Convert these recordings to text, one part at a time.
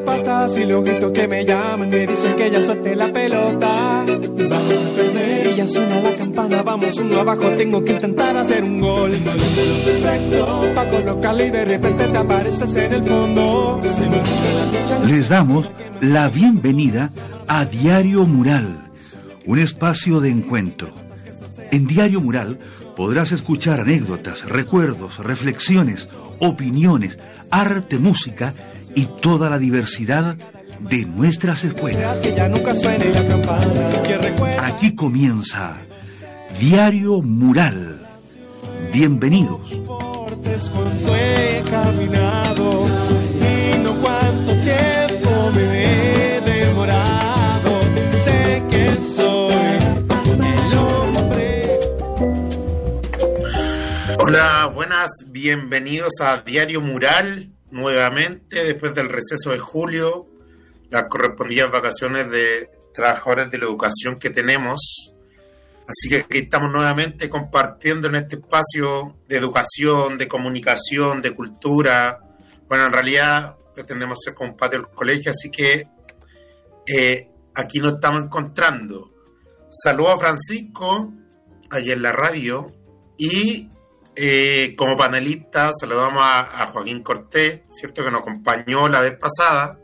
las patas y los gritos que me llaman me dicen que ya suelte la pelota. Vamos a perder y ya suena la campana, vamos uno abajo, tengo que intentar hacer un gol. Perfecto, pa' colocarle y de repente te apareces en el fondo. Les damos la bienvenida a Diario Mural, un espacio de encuentro. En Diario Mural podrás escuchar anécdotas, recuerdos, reflexiones, opiniones, arte, música y toda la diversidad de nuestras escuelas. Aquí comienza Diario Mural. Bienvenidos. Hola, buenas, bienvenidos a Diario Mural nuevamente después del receso de julio, las correspondidas vacaciones de trabajadores de la educación que tenemos. Así que aquí estamos nuevamente compartiendo en este espacio de educación, de comunicación, de cultura. Bueno, en realidad pretendemos ser como un del colegio, así que eh, aquí nos estamos encontrando. Saludo a Francisco, allá en la radio, y eh, como panelista saludamos a, Joaquín Cortés, ¿cierto? Que nos acompañó la vez pasada.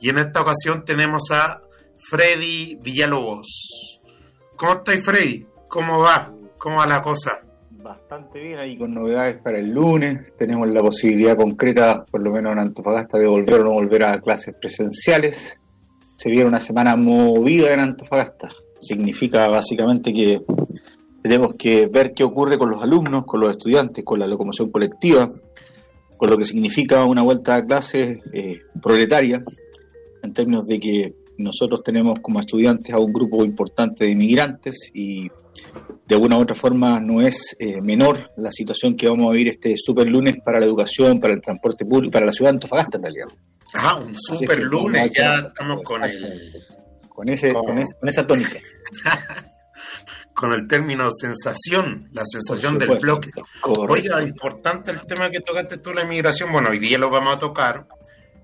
Y en esta ocasión tenemos a Freddy Villalobos. ¿Cómo estáis, Freddy? ¿Cómo va? ¿Cómo va la cosa? Bastante bien ahí con novedades para el lunes. Tenemos la posibilidad concreta, por lo menos en Antofagasta, de volver o no volver a clases presenciales. Se viene una semana movida en Antofagasta. Significa básicamente que tenemos que ver qué ocurre con los alumnos, con los estudiantes, con la locomoción colectiva, con lo que significa una vuelta a clase eh, proletaria, en términos de que nosotros tenemos como estudiantes a un grupo importante de inmigrantes y de alguna u otra forma no es eh, menor la situación que vamos a vivir este super lunes para la educación, para el transporte público, para la ciudad de Antofagasta en realidad. Ah, un super lunes, ya estamos con el... Con, ese, con, con esa tónica. con el término sensación, la sensación del bloque. Oiga, importante el tema que tocaste tú, la inmigración. Bueno, hoy día lo vamos a tocar.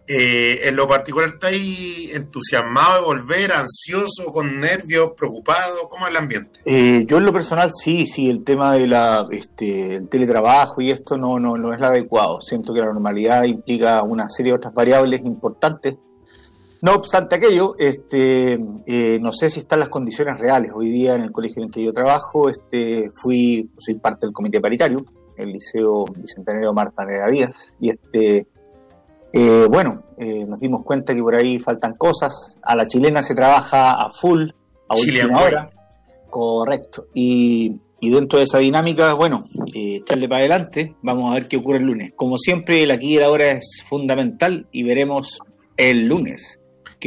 Eh, en lo particular, ¿está ahí entusiasmado de volver, ansioso, con nervios, preocupado? ¿Cómo es el ambiente? Eh, yo en lo personal sí, sí, el tema del este, el teletrabajo y esto no, no, no es lo adecuado. Siento que la normalidad implica una serie de otras variables importantes no obstante aquello, este, eh, no sé si están las condiciones reales. Hoy día en el colegio en el que yo trabajo, este, fui, soy parte del comité paritario, el Liceo Bicentenario Marta Nera Díaz, y este, eh, bueno, eh, nos dimos cuenta que por ahí faltan cosas. A la chilena se trabaja a full, a última hora. Correcto. Y, y, dentro de esa dinámica, bueno, echarle para adelante. Vamos a ver qué ocurre el lunes. Como siempre, el aquí y el ahora es fundamental y veremos el lunes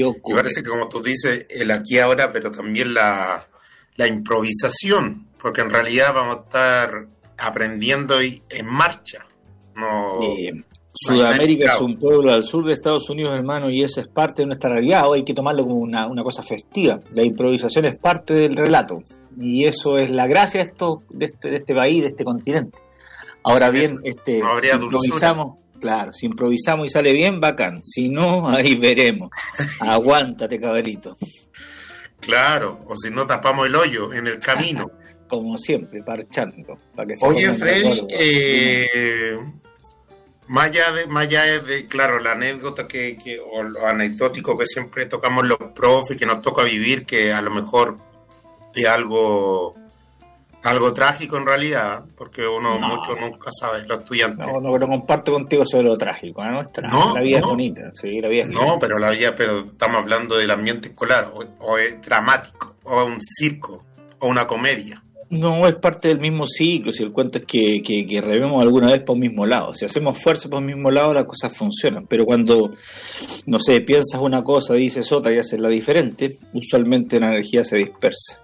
me parece que como tú dices, el aquí ahora, pero también la, improvisación, porque en realidad vamos a estar aprendiendo y en marcha. No, Sudamérica es un pueblo al sur de Estados Unidos, hermano, y eso es parte de nuestra realidad. hay que tomarlo como una, cosa festiva. La improvisación es parte del relato. Y eso es la gracia de, esto, de, este, este país, de este continente. Ahora bien, este, improvisamos, Claro, si improvisamos y sale bien, bacán. Si no, ahí veremos. Aguántate, cabrito. Claro, o si no tapamos el hoyo en el camino. Como siempre, parchando. Para que Oye, Freddy, eh, más allá de, más de, claro, la anécdota que, que, o lo anecdótico que siempre tocamos los profes, que nos toca vivir, que a lo mejor es algo algo trágico en realidad, porque uno mucho nunca sabe, los estudiantes. No, no, pero comparto contigo sobre lo trágico, ¿eh? ¿no? la vida es bonita, sí, la vida es No, pero la vida, pero estamos hablando del ambiente escolar, o, es dramático, o un circo, o una comedia. No, es parte del mismo ciclo, si el cuento es que, que, que revemos alguna vez por el mismo lado. Si hacemos fuerza por el mismo lado, las cosas funcionan. Pero cuando, no sé, piensas una cosa, dices otra y haces la diferente, usualmente la energía se dispersa.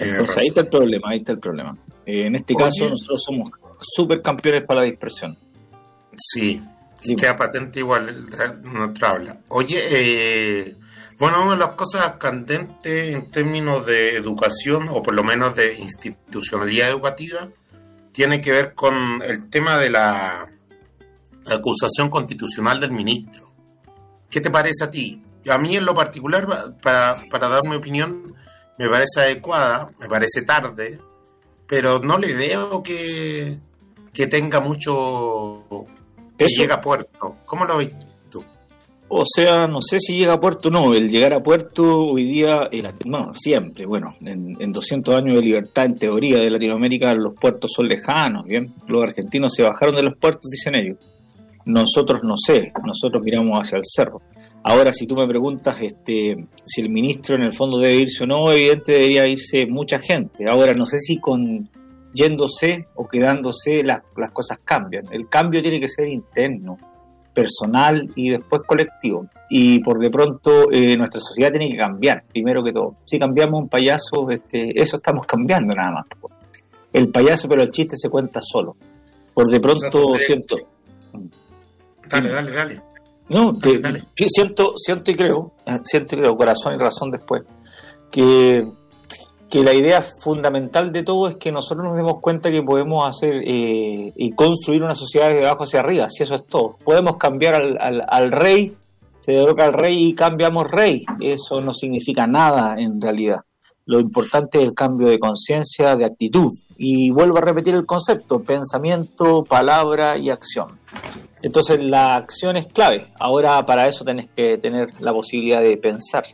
Entonces ahí está el problema, ahí está el problema. Eh, en este caso nosotros somos super campeones para la dispersión. Sí, y queda patente igual nuestra habla. Oye, eh, bueno, una de las cosas candentes en términos de educación, o por lo menos de institucionalidad educativa, tiene que ver con el tema de la acusación constitucional del ministro. ¿Qué te parece a ti? A mí en lo particular, para, para dar mi opinión, me parece adecuada, me parece tarde, pero no le veo que, que tenga mucho que llega a puerto. ¿Cómo lo ves tú? O sea, no sé si llega a puerto o no. El llegar a puerto hoy día, no, siempre, bueno, en, en, 200 años de libertad, en teoría, de Latinoamérica, los puertos son lejanos, ¿bien? Los argentinos se bajaron de los puertos, dicen ellos. Nosotros no sé, nosotros miramos hacia el cerro. Ahora, si tú me preguntas este, si el ministro en el fondo debe irse o no, evidente debería irse mucha gente. Ahora, no sé si con yéndose o quedándose las, las cosas cambian. El cambio tiene que ser interno, personal y después colectivo. Y por de pronto eh, nuestra sociedad tiene que cambiar, primero que todo. Si cambiamos un payaso, este, eso estamos cambiando nada más. El payaso, pero el chiste se cuenta solo. Por de pronto siento... Dale, dale, dale. No, siento, siento y creo, eh, siento y creo, corazón y razón después, que que la idea fundamental de todo es que nosotros nos demos cuenta que podemos hacer eh, y construir una sociedad de abajo hacia arriba, si eso es todo. Podemos cambiar al, al, rey, se derroca al rey y cambiamos rey. Eso no significa nada en realidad. Lo importante es el cambio de conciencia, de actitud. Y vuelvo a repetir el concepto, pensamiento, palabra y acción. Entonces la acción es clave. Ahora para eso tenés que tener la posibilidad de pensar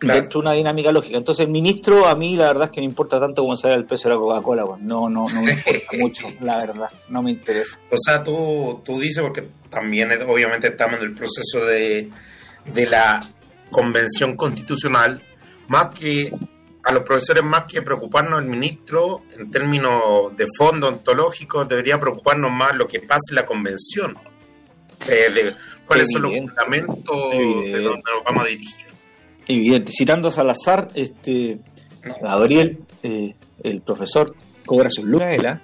dentro de una dinámica lógica. Entonces, el ministro, a mí la verdad es que no importa tanto como sale el precio de la Coca-Cola, pues. no, no, no me importa mucho, la verdad, no me interesa. O sea, tú, tú dices, porque también obviamente estamos en el proceso de, de la convención constitucional, más que a los profesores, más que preocuparnos el ministro en términos de fondo ontológico, debería preocuparnos más lo que pase en la convención. Eh, de cuáles son los fundamentos de dónde nos vamos a dirigir. Evidente. Citando a Salazar, este, Gabriel, eh, el profesor, cobra su lucas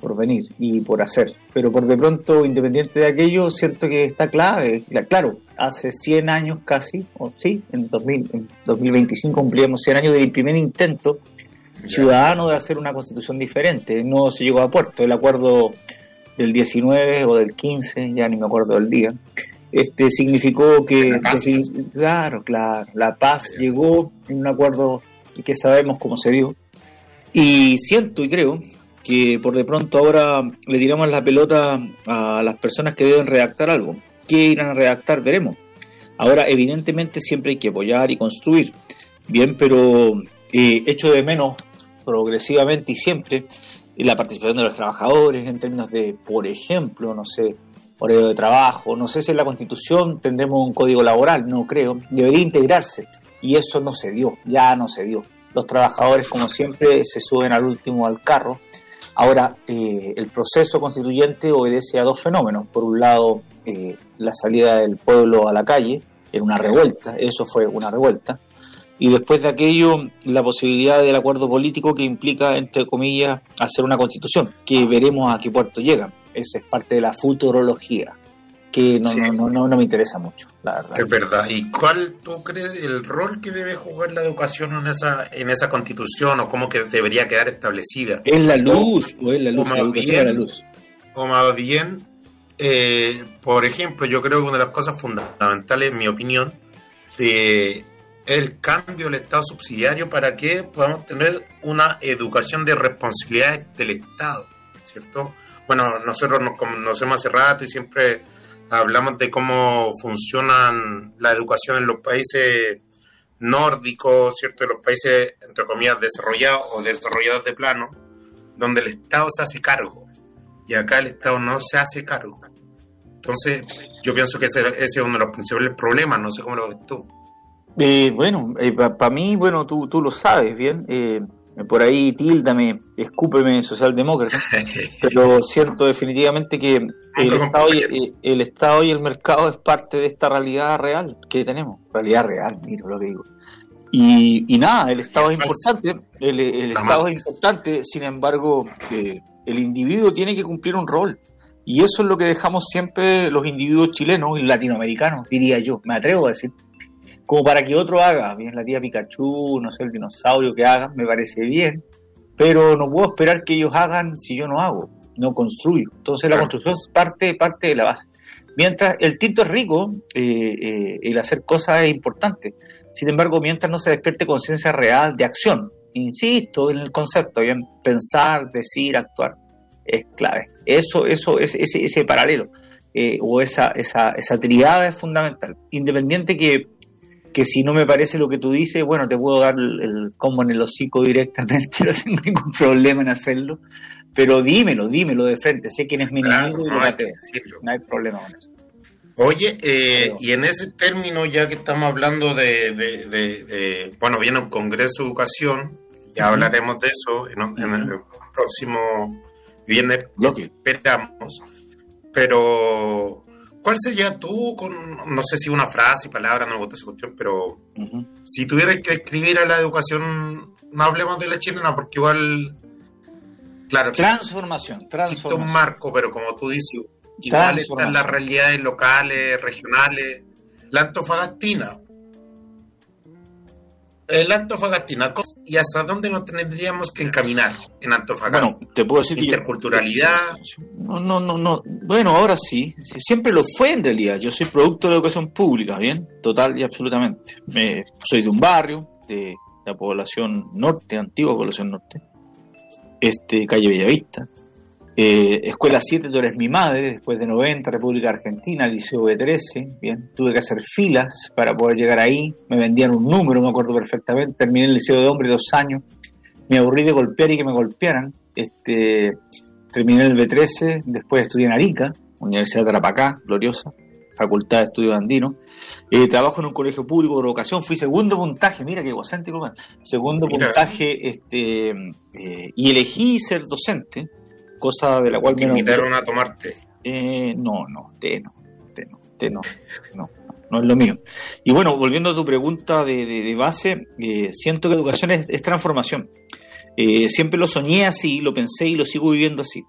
por venir y por hacer. Pero por de pronto, independiente de aquello, siento que está clave. Claro, hace 100 años casi, o sí, en, 2000, en 2025 cumplíamos 100 años del primer intento ciudadano de hacer una constitución diferente. No se llegó a puerto. El acuerdo del 19 o del 15, ya ni me acuerdo del día, este significó que, claro, claro, la paz llegó en un acuerdo que sabemos cómo se dio. Y siento y creo que por de pronto ahora le tiramos la pelota a las personas que deben redactar algo. ¿Qué irán a redactar? Veremos. Ahora, evidentemente, siempre hay que apoyar y construir. Bien, pero eh, echo de menos progresivamente y siempre la participación de los trabajadores en términos de, por ejemplo, no sé, horario de trabajo, no sé si en la Constitución tendremos un código laboral, no creo, debería integrarse y eso no se dio, ya no se dio. Los trabajadores, como siempre, se suben al último al carro. Ahora, eh, el proceso constituyente obedece a dos fenómenos. Por un lado, eh, la salida del pueblo a la calle, en una revuelta, eso fue una revuelta. Y después de aquello, la posibilidad del acuerdo político que implica, entre comillas, hacer una constitución, que veremos a qué puerto llega esa es parte de la futurología, que no, no, no, no, me interesa mucho, la verdad. Es verdad. ¿Y cuál tú crees el rol que debe jugar la educación en esa, en esa constitución o cómo que debería quedar establecida? Es la luz, o, es la luz, o más bien, la luz. O más bien, eh, por ejemplo, yo creo que una de las cosas fundamentales, en mi opinión, de el cambio del Estado subsidiario para que podamos tener una educación de responsabilidades del Estado, ¿cierto? bueno, nosotros nos conocemos hace rato y siempre hablamos de cómo funcionan la educación en los países nórdicos, ¿cierto? En los países, entre comillas, desarrollados o desarrollados de plano, donde el Estado se hace cargo. Y acá el Estado no se hace cargo. Entonces, yo pienso que ese, es uno de los principales problemas, no sé cómo lo ves tú. Eh, bueno, eh, para mí, bueno, tú, tú lo sabes bien. Eh, por ahí tíldame, escúpeme socialdemócrata, pero siento definitivamente que el Estado, y, eh, el Estado y el mercado es parte de esta realidad real que tenemos. Realidad real, miro lo que digo. Y, y nada, el Estado es importante, el, Estado es importante, sin embargo, eh, el individuo tiene que cumplir un rol. Y eso es lo que dejamos siempre los individuos chilenos y latinoamericanos, diría yo, me atrevo a decir como para que otro haga, bien la tía Pikachu, no sé, el dinosaurio que haga, me parece bien, pero no puedo esperar que ellos hagan si yo no hago, no construyo. Entonces la construcción es parte, parte de la base. Mientras el tinto es rico, eh, el hacer cosas es importante. Sin embargo, mientras no se despierte conciencia real de acción, insisto en el concepto, bien, pensar, decir, actuar, es clave. Eso, eso, ese, ese paralelo o esa, esa, esa triada es fundamental. Independiente que que si no me parece lo que tú dices, bueno, te puedo dar el, combo en el hocico directamente, no tengo ningún problema en hacerlo, pero dímelo, dímelo de frente, sé quién es mi enemigo y no, hay no hay problema con eso. Oye, eh, y en ese término, ya que estamos hablando de, bueno, viene un Congreso de Educación, ya hablaremos de eso en, el próximo viernes, lo que esperamos, pero ¿Cuál sería tú con, no sé si una frase, palabra, no me gusta esa cuestión, pero si tuvieras que escribir a la educación, no hablemos de la chilena, porque igual, claro. Transformación, transformación. un marco, pero como tú dices, igual están las realidades locales, regionales. La Antofagastina, el Antofagasta y hasta dónde nos tendríamos que encaminar en Antofagasta. Bueno, te puedo decir interculturalidad. no, no, no, no. Bueno, ahora sí. Siempre lo fue en realidad. Yo soy producto de la educación pública, bien, total y absolutamente. Me, soy de un barrio de la población norte, antigua población norte, este calle Bellavista. Eh, Escuela 7, tú eres mi madre, después de 90, República Argentina, Liceo B13, bien, tuve que hacer filas para poder llegar ahí, me vendían un número, me acuerdo perfectamente, terminé el Liceo de Hombre dos años, me aburrí de golpear y que me golpearan, este, terminé el B13, después estudié en Arica, Universidad de Tarapacá, gloriosa, Facultad de Estudio Andino, eh, trabajo en un colegio público por vocación, fui segundo puntaje, mira qué egocéntrico, segundo puntaje, este, eh, y elegí ser docente, cosa de la cual... ¿Te invitaron a tomarte? Eh, no, no, té no, té no, té no, no, no es lo mío. Y bueno, volviendo a tu pregunta de, base, eh, siento que educación es, transformación. Eh, siempre lo soñé así, lo pensé y lo sigo viviendo así.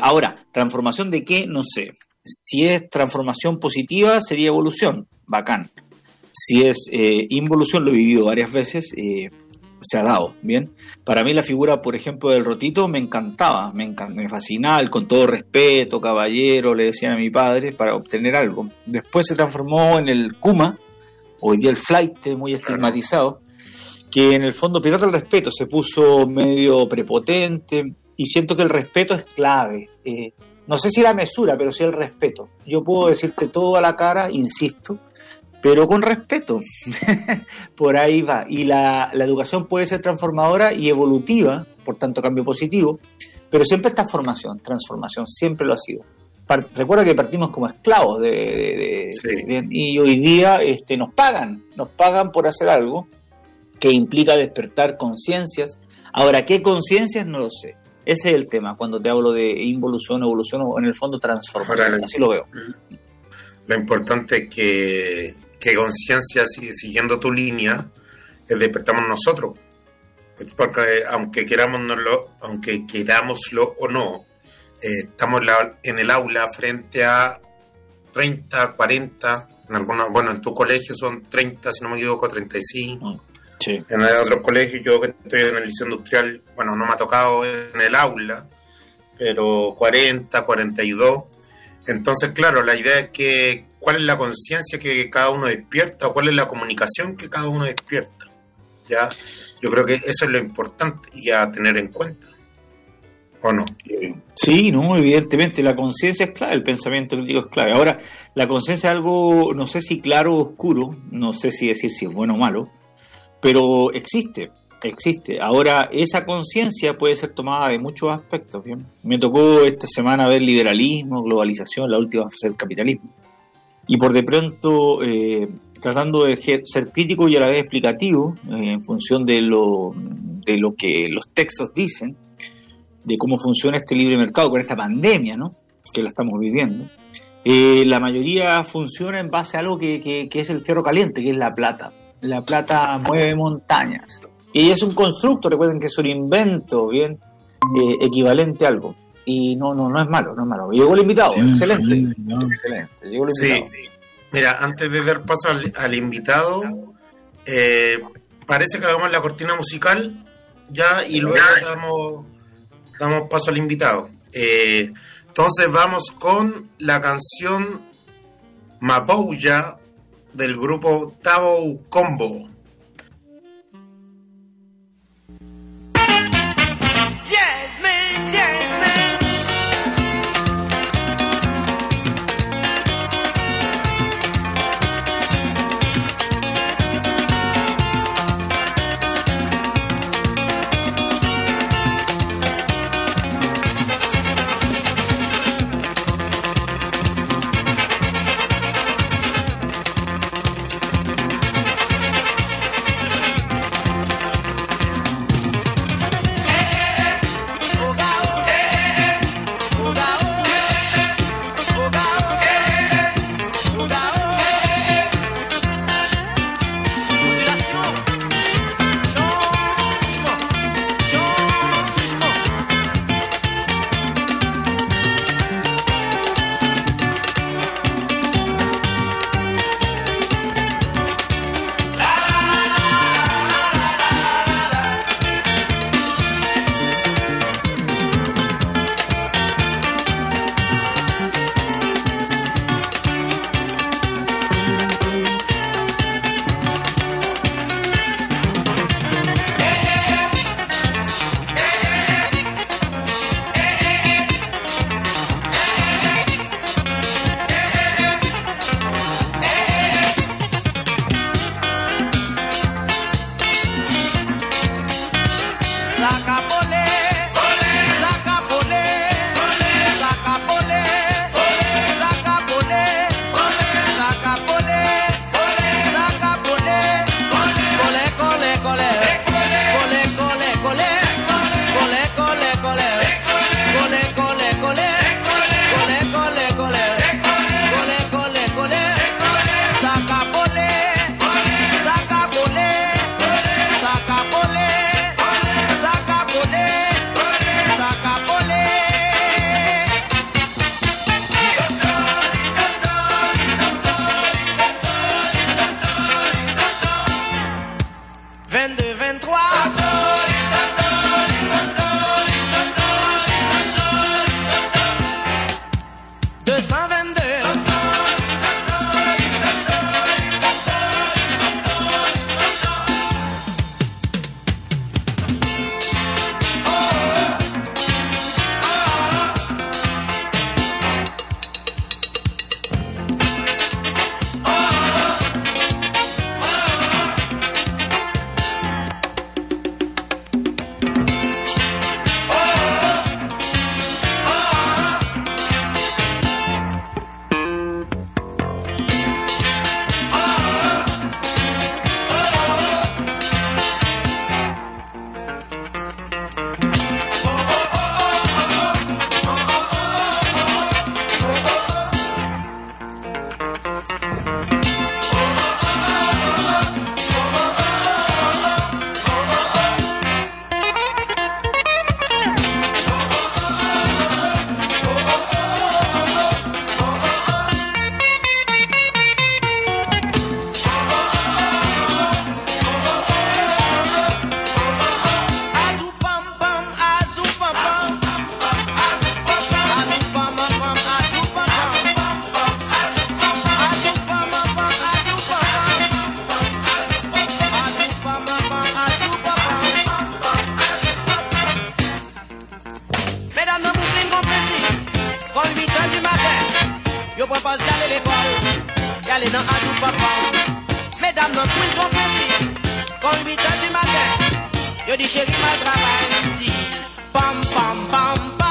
ahora, ¿transformación de qué? No sé. Si es transformación positiva, sería evolución, bacán. Si es involución, lo he vivido varias veces, se ha dado, ¿bien? Para mí la figura, por ejemplo, del Rotito me encantaba, me, me fascinaba, con todo respeto, caballero, le decían a mi padre, para obtener algo. Después se transformó en el Kuma, hoy día el flight, muy estigmatizado, que en el fondo pierde el respeto, se puso medio prepotente, y siento que el respeto es clave. Eh, no sé si la mesura, pero sí el respeto. Yo puedo decirte todo a la cara, insisto, pero con respeto. por ahí va. Y la, educación puede ser transformadora y evolutiva, por tanto cambio positivo, pero siempre está formación, transformación, siempre lo ha sido. recuerda que partimos como esclavos de, y hoy día este, nos pagan, nos pagan por hacer algo que implica despertar conciencias. Ahora, ¿qué conciencias? No lo sé. Ese es el tema, cuando te hablo de involución, evolución o en el fondo transformación. Así lo veo. Lo importante es que que conciencia, siguiendo tu línea, despertamos nosotros. Porque aunque querámoslo, aunque querámoslo o no, eh, estamos en el aula frente a 30, 40, en algunos, bueno, en tu colegio son 30, si no me equivoco, 35. Mm, sí. En el otro colegio, yo que estoy en el liceo industrial, bueno, no me ha tocado en el aula, pero 40, 42. Entonces, claro, la idea es que cuál es la conciencia que cada uno despierta o cuál es la comunicación que cada uno despierta. ¿ya? Yo creo que eso es lo importante y a tener en cuenta. ¿O no? Sí, no, evidentemente la conciencia es clave, el pensamiento crítico es clave. Ahora, la conciencia es algo, no sé si claro o oscuro, no sé si decir si es bueno o malo, pero existe, existe. Ahora, esa conciencia puede ser tomada de muchos aspectos. Me tocó esta semana ver liberalismo, globalización, la última fase del capitalismo y por de pronto eh, tratando de ser crítico y a la vez explicativo eh, en función de lo, de lo que los textos dicen, de cómo funciona este libre mercado con esta pandemia ¿no? que la estamos viviendo. Eh, la mayoría funciona en base a algo que, que, es el fierro caliente, que es la plata. La plata mueve montañas. Y es un constructo, recuerden que es un invento, bien, equivalente a algo y no, no, no es malo, no es malo. Llegó el invitado, excelente, excelente. Llegó el invitado. Mira, antes de dar paso al, invitado, eh, parece que hagamos la cortina musical ya y luego damos, damos paso al invitado. Eh, entonces vamos con la canción Mabouya del grupo Tabo Combo. madame, non prise son principe. Quand 8 heures du matin, je dis chérie, mal travail, me pam pam pam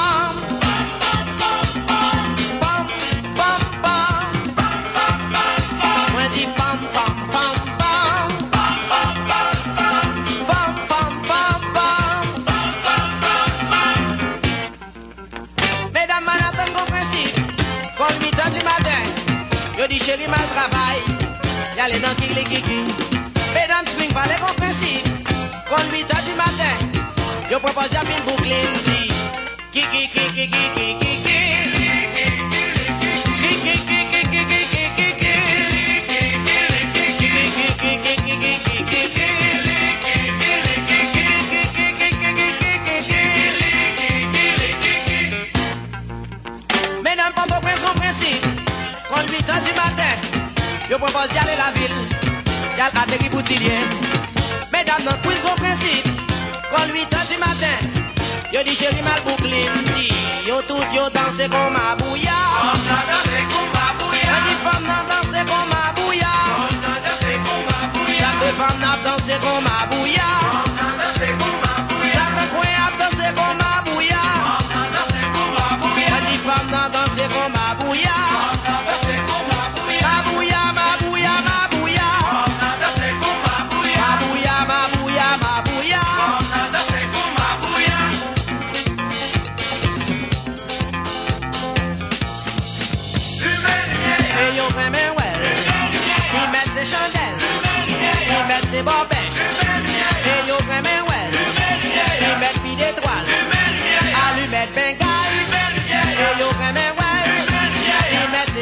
Allez les. Mesdames, swing pas les compensés. Quand 8 heures du matin, je propose à Pin Brooklyn. Mesdames, pas de prince en principe. Quand 8 heures du matin, je propose d'y la ville. royal à Boutillier. Mesdames, dans le quiz, vos principes. Quand 8 heures du matin, yo dit chéri mal bouclé, dit yo tout yo danse comme ma bouya. On a dansé comme ma bouya. dit femme n'a dansé comme ma bouya. On a dansé comme ma bouya. Chaque femme n'a dansé comme ma bouya. On a dansé comme ma bouya. Chaque coin a dansé comme ma bouya. On a dansé comme ma bouya. dit femme n'a dansé comme ma bouya.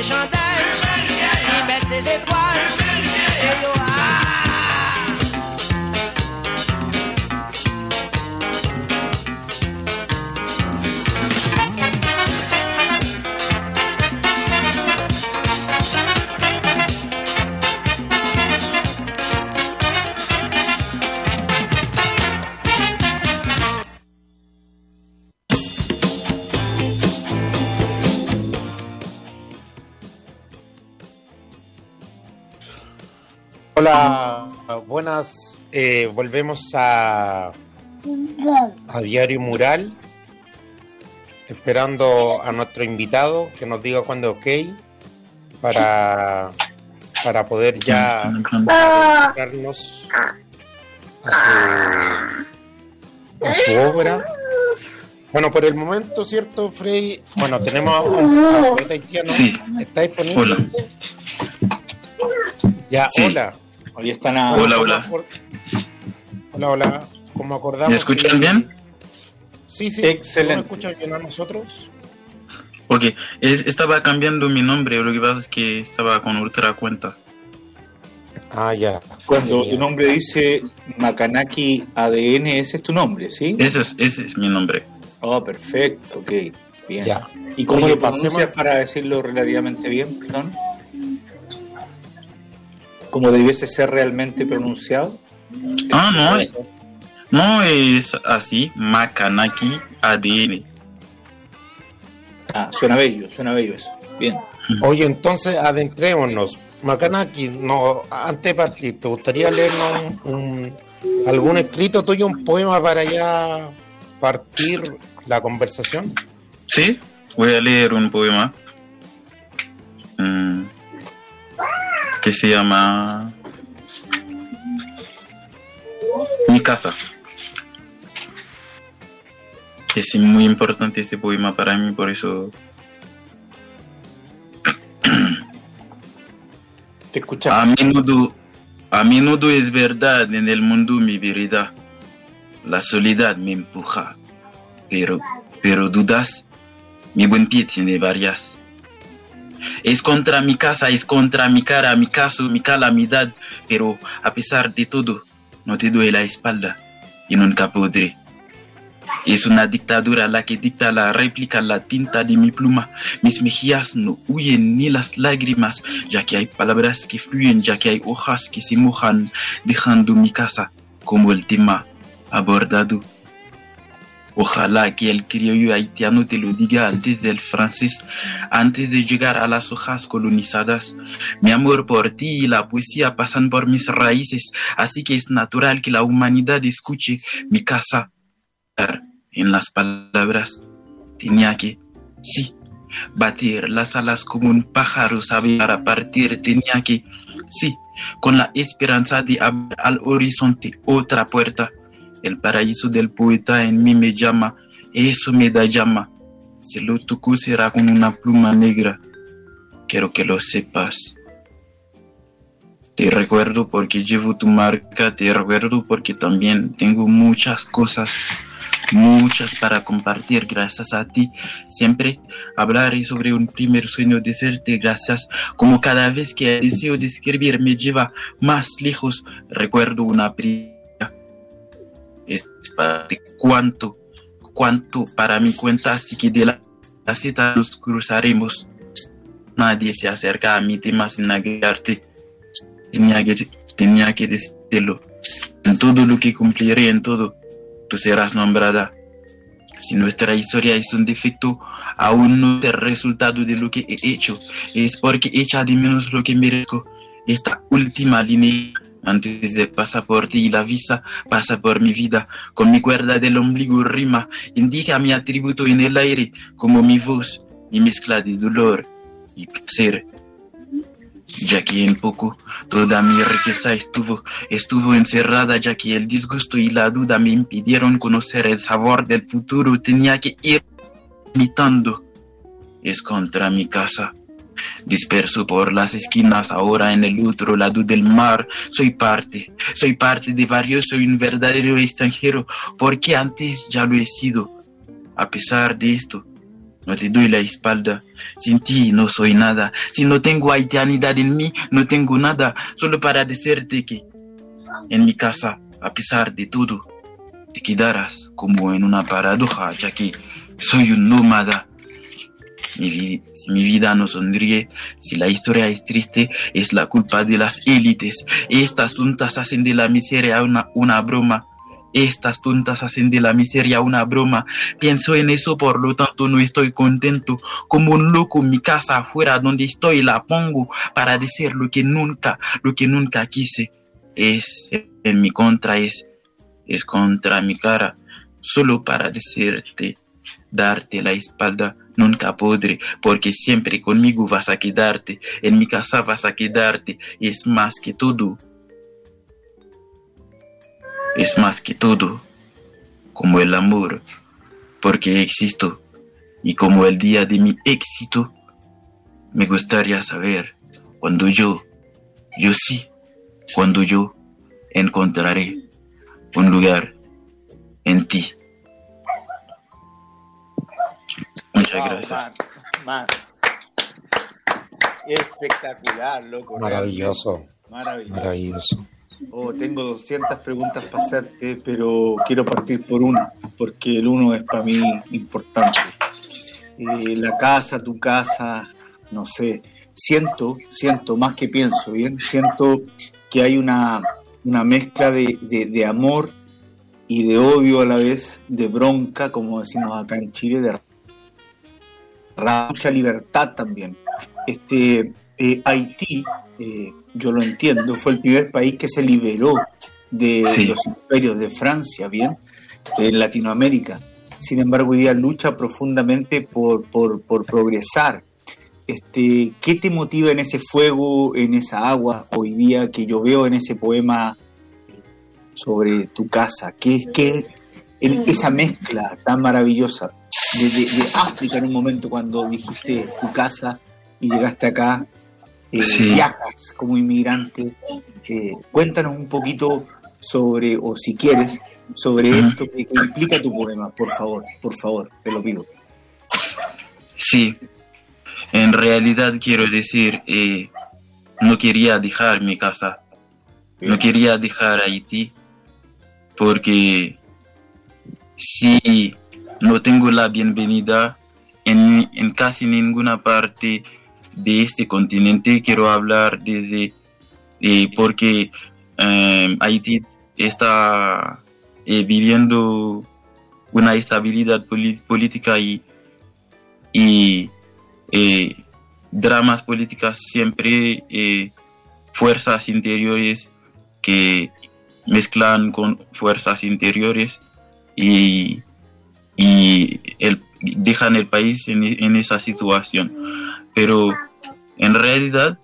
Ses chandelles. Il met ses étoiles. Hola, buenas. eh, volvemos a, a Diario Mural, esperando a nuestro invitado que nos diga cuándo es ok para, para poder ya adentrarnos a su, a su obra. Bueno, por el momento, ¿cierto, Frey? Bueno, tenemos a un a un poeta haitiano. Sí. ¿Está disponible? Hola. Ya, Sí. hola. Hoy están a... Hola, hola. Hola, hola. Como acordamos. ¿Me escuchan bien? Sí, sí. Excelente. ¿No escuchan bien a nosotros? Ok, es- estaba cambiando mi nombre, lo que pasa es que estaba con otra cuenta. Ah, ya. Cuando tu nombre dice Makanaki ADN, ese es tu nombre, ¿sí? Ese es, ese es mi nombre. Oh, perfecto, ok. Bien. Ya. ¿Y cómo Oye, lo pronuncias pasemos- para decirlo relativamente bien, perdón? ¿Cómo debiese ser realmente pronunciado? Ah, no, es- no es así, Makanaki ADN. Ah, suena bello, suena bello eso. Bien. Oye, entonces adentrémonos. Macanaki, no, antes de partir, ¿te gustaría leernos un, un- algún escrito tuyo, un poema para ya partir la conversación? Sí, voy a leer un poema mm, que se llama Mi casa. Es muy importante este poema para mí, por eso Te a escuchamos. menudo, a menudo es verdad en el mundo mi vida. La soledad me empuja, pero, pero dudas, mi buen pie tiene varias. Es contra mi casa, es contra mi cara, mi caso, mi calamidad, pero a pesar de todo, no te doy la espalda y nunca podré. Es una dictadura la que dicta la réplica, la tinta de mi pluma. Mis mejillas no huyen ni las lágrimas, ya que hay palabras que fluyen, ya que hay hojas que se mojan, dejando mi casa como el tema abordado. Ojalá que el criollo haitiano te lo diga antes del francés, antes de llegar a las hojas colonizadas. Mi amor por ti y la poesía pasan por mis raíces, así que es natural que la humanidad escuche mi casa. En las palabras tenía que, sí, batir las alas como un pájaro sabe para partir, tenía que, sí, con la esperanza de abrir al horizonte otra puerta. El paraíso del poeta en mí me llama, eso me da llama. Si lo toco será con una pluma negra. Quiero que lo sepas. Te recuerdo porque llevo tu marca, te recuerdo porque también tengo muchas cosas, muchas para compartir gracias a ti. Siempre hablaré sobre un primer sueño de serte gracias, como cada vez que deseo de escribir me lleva más lejos, recuerdo una primera es para cuánto, cuánto para mi cuenta, así que de la, la cita nos cruzaremos. Nadie se acerca a mi tema sin agregarte. Tenía que, tenía que decirlo. En todo lo que cumpliré, en todo, tú serás nombrada. Si nuestra historia es un defecto, aún no es el resultado de lo que he hecho, es porque echa de menos lo que merezco. Esta última línea antes del pasaporte y la visa pasa por mi vida, con mi cuerda del ombligo rima, indica mi atributo en el aire, como mi voz, y mezcla de dolor y placer. Ya que en poco toda mi riqueza estuvo, estuvo encerrada, ya que el disgusto y la duda me impidieron conocer el sabor del futuro, tenía que ir imitando. Es contra mi casa disperso por las esquinas, ahora en el otro lado del mar. Soy parte, soy parte de varios, soy un verdadero extranjero, porque antes ya lo he sido. A pesar de esto, no te doy la espalda. Sin ti no soy nada. Si no tengo haitianidad en mí, no tengo nada. Solo para decirte que en mi casa, a pesar de todo, te quedarás como en una paradoja, ya que soy un nómada mi vida no sonríe, si la historia es triste, es la culpa de las élites. Estas tontas hacen de la miseria una, una broma. Estas tontas hacen de la miseria una broma. Pienso en eso, por lo tanto no estoy contento. Como un loco, mi casa afuera donde estoy la pongo para decir lo que nunca, lo que nunca quise. Es en mi contra, es, es contra mi cara. Solo para decirte, darte la espalda nunca podré, porque siempre conmigo vas a quedarte, en mi casa vas a quedarte, y es más que todo. Es más que todo, como el amor, porque existo, y como el día de mi éxito, me gustaría saber cuando yo, yo sí, cuando yo encontraré un lugar en ti. Muchas gracias. Espectacular, loco. Maravilloso. Maravilloso. Oh, tengo 200 preguntas para hacerte, pero quiero partir por una, porque el uno es para mí importante. Eh, la casa, tu casa, no sé, siento, siento más que pienso, ¿bien? Siento que hay una, una mezcla de, de amor y de odio a la vez, de bronca, como decimos acá en Chile, de mucha libertad también. Este, eh, Haití, eh, yo lo entiendo, fue el primer país que se liberó de los imperios de Francia, bien, en Latinoamérica. Sin embargo, hoy día lucha profundamente por, por, por progresar. Este, ¿Qué te motiva en ese fuego, en esa agua hoy día que yo veo en ese poema sobre tu casa? ¿Qué, qué, esa mezcla tan maravillosa? de, África en un momento cuando dijiste tu casa y llegaste acá, eh, viajas como inmigrante. Eh, cuéntanos un poquito sobre, o si quieres, sobre esto que, implica tu poema, por favor, por favor, te lo pido. Sí, en realidad quiero decir, eh, no quería dejar mi casa, no quería dejar Haití, porque si no tengo la bienvenida en, casi ninguna parte de este continente. Quiero hablar desde eh, porque eh, Haití está eh, viviendo una estabilidad política y, y dramas políticas siempre fuerzas interiores que mezclan con fuerzas interiores y y el, dejan el país en, esa situación. Pero en realidad,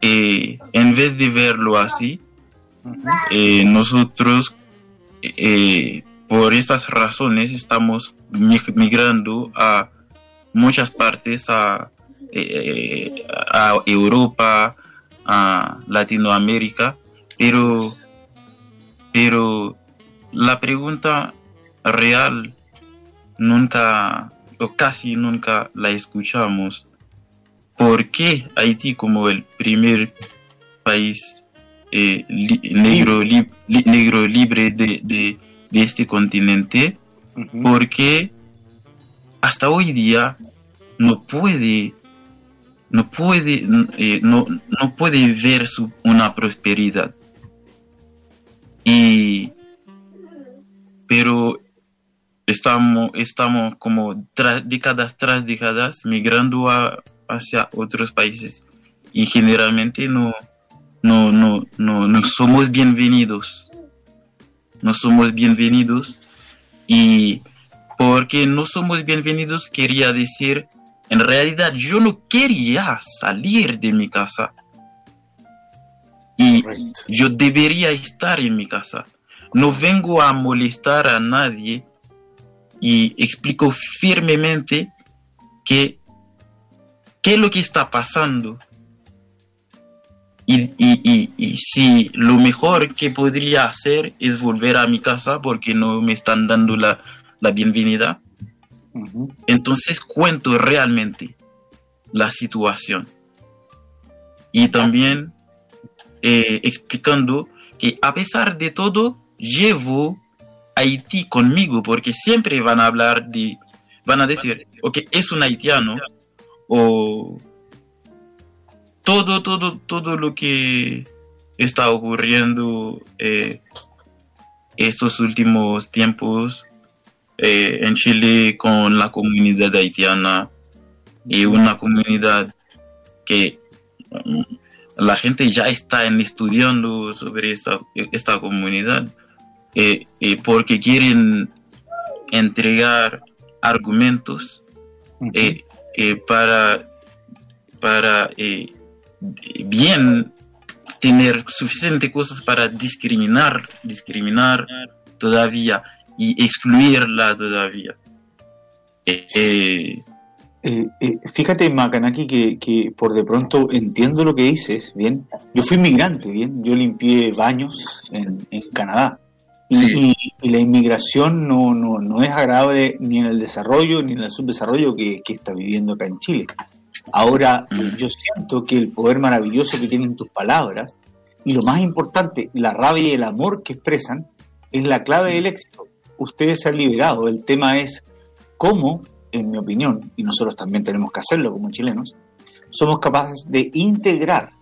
eh, en vez de verlo así, eh, nosotros, eh, por esas razones, estamos migrando a muchas partes, a, a Europa, a Latinoamérica, pero, pero la pregunta real nunca o casi nunca la escuchamos. ¿Por qué Haití como el primer país eh, negro, negro libre de, de, este continente? Porque hasta hoy día no puede no puede eh, no, no puede ver su, una prosperidad Y, pero estamos, estamos como décadas tras décadas migrando a, hacia otros países y generalmente no, no, no, no, no somos bienvenidos. No somos bienvenidos y porque no somos bienvenidos quería decir, en realidad yo no quería salir de mi casa y yo debería estar en mi casa. No vengo a molestar a nadie y explico firmemente que qué es lo que está pasando. Y, y, si lo mejor que podría hacer es volver a mi casa porque no me están dando la, la bienvenida, entonces cuento realmente la situación. Y también eh, explicando que a pesar de todo, llevo Haití conmigo porque siempre van a hablar de, van a decir, ok, es un haitiano o todo, todo, todo lo que está ocurriendo eh, estos últimos tiempos eh, en Chile con la comunidad haitiana y una comunidad que mm, la gente ya está estudiando sobre esta, esta comunidad eh, eh, porque quieren entregar argumentos eh, para, para bien tener suficiente cosas para discriminar, discriminar todavía y excluirla todavía. fíjate, Macanaki, que, que, por de pronto entiendo lo que dices, bien. Yo fui inmigrante, bien. Yo limpié baños en, en Canadá. Y, la inmigración no, no, no, es agradable ni en el desarrollo ni en el subdesarrollo que, que está viviendo acá en Chile. Ahora, mm. yo siento que el poder maravilloso que tienen tus palabras y lo más importante, la rabia y el amor que expresan, es la clave del éxito. Ustedes se han liberado. El tema es cómo, en mi opinión, y nosotros también tenemos que hacerlo como chilenos, somos capaces de integrar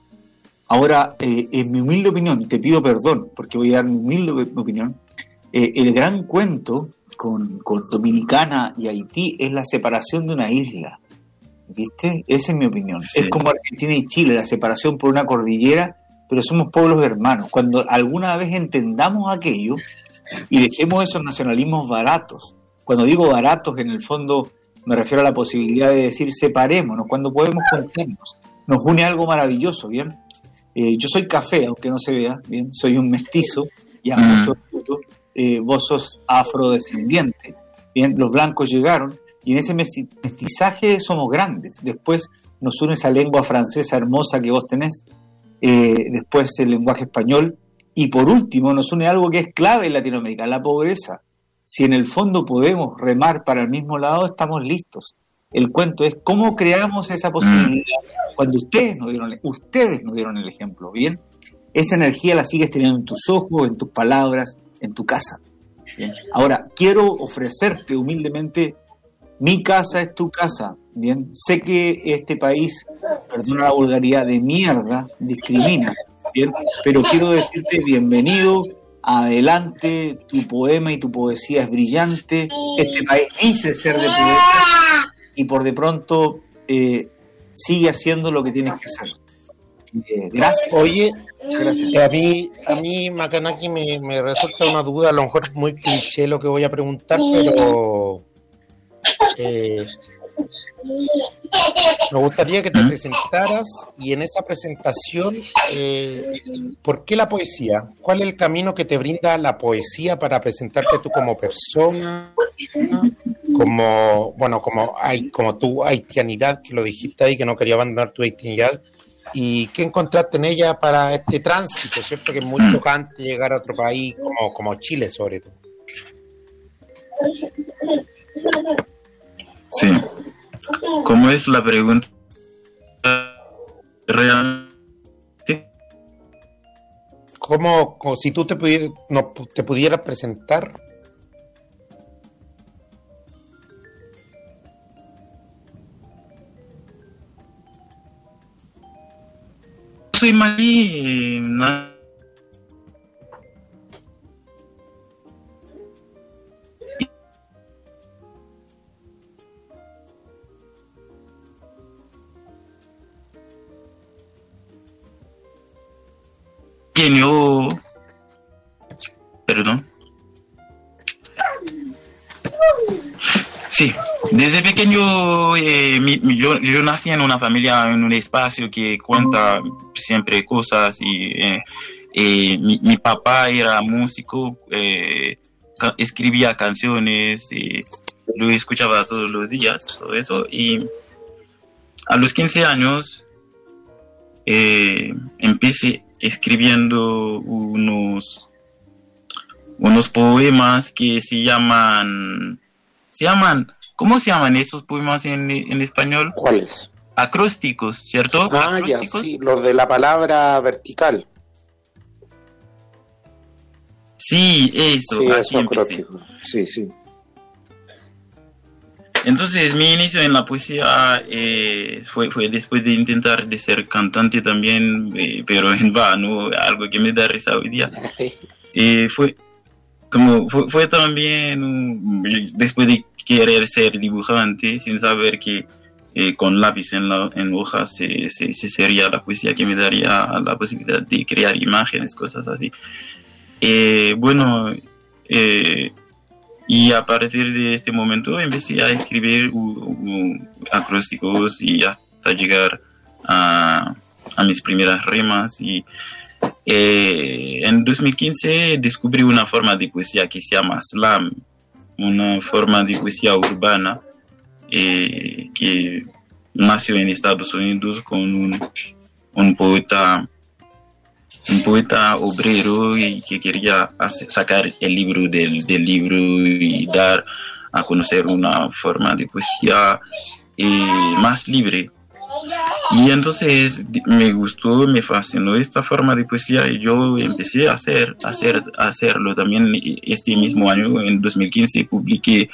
Ahora, eh, en mi humilde opinión, y te pido perdón porque voy a dar mi humilde opinión, eh, el gran cuento con, Dominicana y Haití es la separación de una isla. ¿Viste? Esa es mi opinión. Es como Argentina y Chile, la separación por una cordillera, pero somos pueblos hermanos. Cuando alguna vez entendamos aquello y dejemos esos nacionalismos baratos, cuando digo baratos, en el fondo me refiero a la posibilidad de decir separémonos, cuando podemos contarnos. Nos une algo maravilloso, ¿bien? Eh, yo soy café, aunque no se vea, bien, soy un mestizo, y a muchos eh, vos sos afrodescendiente. Bien, los blancos llegaron y en ese mestizaje somos grandes. Después nos une esa lengua francesa hermosa que vos tenés, eh, después el lenguaje español y por último nos une algo que es clave en Latinoamérica, la pobreza. Si en el fondo podemos remar para el mismo lado, estamos listos. El cuento es cómo creamos esa posibilidad cuando ustedes nos dieron, ustedes nos dieron el ejemplo, ¿bien? Esa energía la sigues teniendo en tus ojos, en tus palabras, en tu casa. ¿bien? Ahora, quiero ofrecerte humildemente, mi casa es tu casa, ¿bien? Sé que este país, perdona la vulgaridad, de mierda, discrimina, ¿bien? Pero quiero decirte bienvenido, adelante, tu poema y tu poesía es brillante, este país dice ser de poeta y por de pronto eh, sigue haciendo lo que tienes que hacer. Eh, gracias. Oye, gracias. A mí, a mí Macanaki me, me, resulta una duda, a lo mejor muy cliché lo que voy a preguntar, pero eh, me gustaría que te ¿Mm? presentaras y en esa presentación, eh, ¿por qué la poesía? ¿Cuál es el camino que te brinda la poesía para presentarte tú como persona? Como, bueno, como, hay, como tu haitianidad, que lo dijiste ahí, que no quería abandonar tu haitianidad. ¿Y qué encontraste en ella para este tránsito, cierto? Que es muy mm. chocante llegar a otro país como, como Chile, sobre todo. Sí. ¿Cómo es la pregunta? Realmente. ¿Cómo, si tú te, pudieras, no, te pudieras presentar? soy maní, no. Genio. Perdón. Sí, desde pequeño eh, yo, nací en una familia, en un espacio que cuenta siempre cosas y eh, eh, mi, papá era músico, escribía canciones, y lo escuchaba todos los días, todo eso. Y a los 15 años empecé escribiendo unos, unos poemas que se llaman, se llaman, ¿cómo se llaman esos poemas en, en español? ¿Cuáles? Acrósticos, ¿cierto? Ah, ya, Acrósticos. sí, los de la palabra vertical. Sí, eso, Sí, así eso. Sí, sí. Entonces mi inicio en la poesía eh, fue, fue después de intentar de ser cantante también, eh, pero en vano, algo que me da risa hoy día. Eh, fue fue, también después de querer ser dibujante sin saber que eh, con lápiz en, la, en hojas se, se- se sería la poesía que me daría la posibilidad de crear imágenes, cosas así. Eh, bueno, eh, y a partir de este momento empecé a escribir u- acrósticos y hasta llegar a, a mis primeras rimas. Y eh, en 2015 descubrí una forma de poesía que se llama slam, una forma de poesía urbana eh, que nació en Estados Unidos con un, un poeta un poeta obrero y que quería hacer- sacar el libro del, libro y dar a conocer una forma de poesía eh, más libre. Y entonces me gustó, me fascinó esta forma de poesía y yo empecé a hacer, a hacer, a hacerlo. También este mismo año, en 2015, publiqué